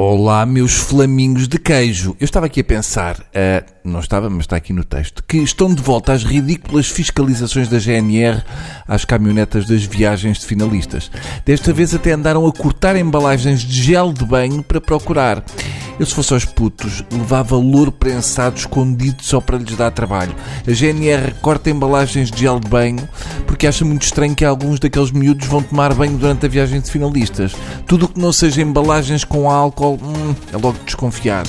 Olá, meus flamingos de queijo. Eu estava aqui a pensar, uh, não estava, mas está aqui no texto, que estão de volta as ridículas fiscalizações da GNR às caminhonetas das viagens de finalistas. Desta vez até andaram a cortar embalagens de gel de banho para procurar. Eu, se fosse aos putos, levava louro prensado escondido só para lhes dar trabalho. A GNR corta embalagens de gel de banho porque acha muito estranho que alguns daqueles miúdos vão tomar banho durante a viagem de finalistas. Tudo o que não seja embalagens com álcool, hum, é logo desconfiado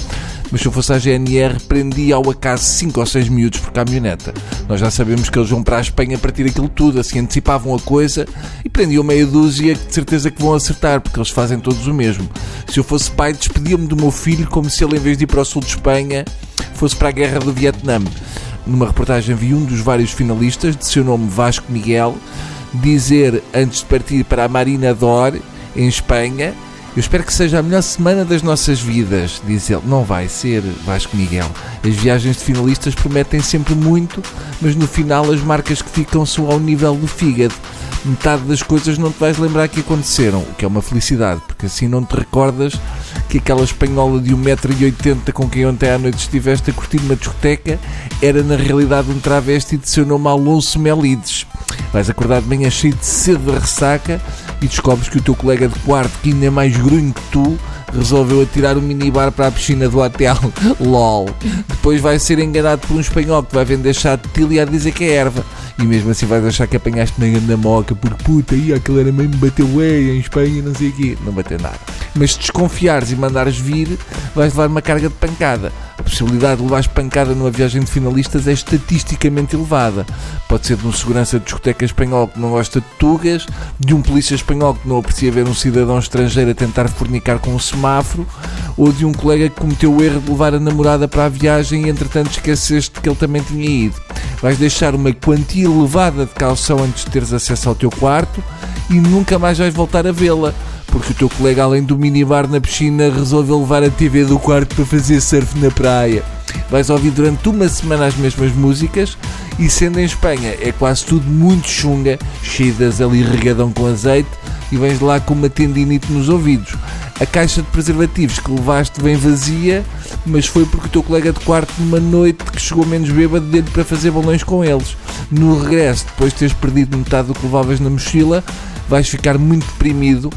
mas se eu fosse a GNR, prendia ao acaso 5 ou 6 miúdos por caminhoneta. Nós já sabemos que eles vão para a Espanha partir daquilo tudo, assim antecipavam a coisa e prendiam meia dúzia de certeza que vão acertar, porque eles fazem todos o mesmo. Se eu fosse pai, despedia-me do meu filho como se ele, em vez de ir para o sul de Espanha, fosse para a guerra do Vietnã. Numa reportagem vi um dos vários finalistas, de seu nome Vasco Miguel, dizer antes de partir para a Marina d'Or, em Espanha, eu espero que seja a melhor semana das nossas vidas, diz ele. Não vai ser, Vasco Miguel. As viagens de finalistas prometem sempre muito, mas no final as marcas que ficam são ao nível do fígado. Metade das coisas não te vais lembrar que aconteceram, o que é uma felicidade, porque assim não te recordas que aquela espanhola de 1,80m com quem ontem à noite estiveste a curtir uma discoteca era na realidade um travesti de seu nome Alonso Melides. Vais acordar de manhã cheio de sede de ressaca e descobres que o teu colega de quarto, que ainda é mais grunho que tu, resolveu atirar o minibar para a piscina do hotel. LOL. Depois vai ser enganado por um espanhol que vai vender chá de til e a dizer que é erva. E mesmo assim vais achar que apanhaste uma grande moca porque puta, aí aquele era mesmo bateu ei em Espanha não sei o quê. Não bateu nada. Mas se desconfiares e mandares vir, vais levar uma carga de pancada. Possibilidade de levares pancada numa viagem de finalistas é estatisticamente elevada. Pode ser de um segurança de discoteca espanhol que não gosta de tugas, de um polícia espanhol que não aprecia ver um cidadão estrangeiro a tentar fornicar com um semáforo, ou de um colega que cometeu o erro de levar a namorada para a viagem e entretanto esqueceste que ele também tinha ido. Vais deixar uma quantia elevada de calção antes de teres acesso ao teu quarto e nunca mais vais voltar a vê-la porque o teu colega, além do minibar na piscina, resolveu levar a TV do quarto para fazer surf na praia. Vais ouvir durante uma semana as mesmas músicas e, sendo em Espanha, é quase tudo muito chunga, cheidas ali regadão com azeite e vens lá com uma tendinite nos ouvidos. A caixa de preservativos que levaste vem vazia, mas foi porque o teu colega de quarto, numa noite que chegou menos bêbado, dele para fazer balões com eles. No regresso, depois de teres perdido metade do que levavas na mochila, vais ficar muito deprimido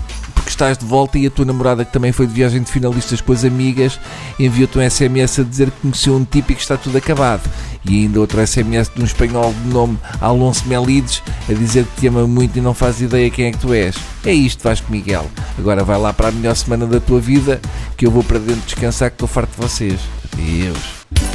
estás de volta e a tua namorada, que também foi de viagem de finalistas com as amigas, enviou-te um SMS a dizer que conheceu um tipo e que está tudo acabado. E ainda outro SMS de um espanhol de nome Alonso Melides a dizer que te ama muito e não faz ideia quem é que tu és. É isto, Vasco Miguel. Agora vai lá para a melhor semana da tua vida que eu vou para dentro descansar que estou farto de vocês. Adeus.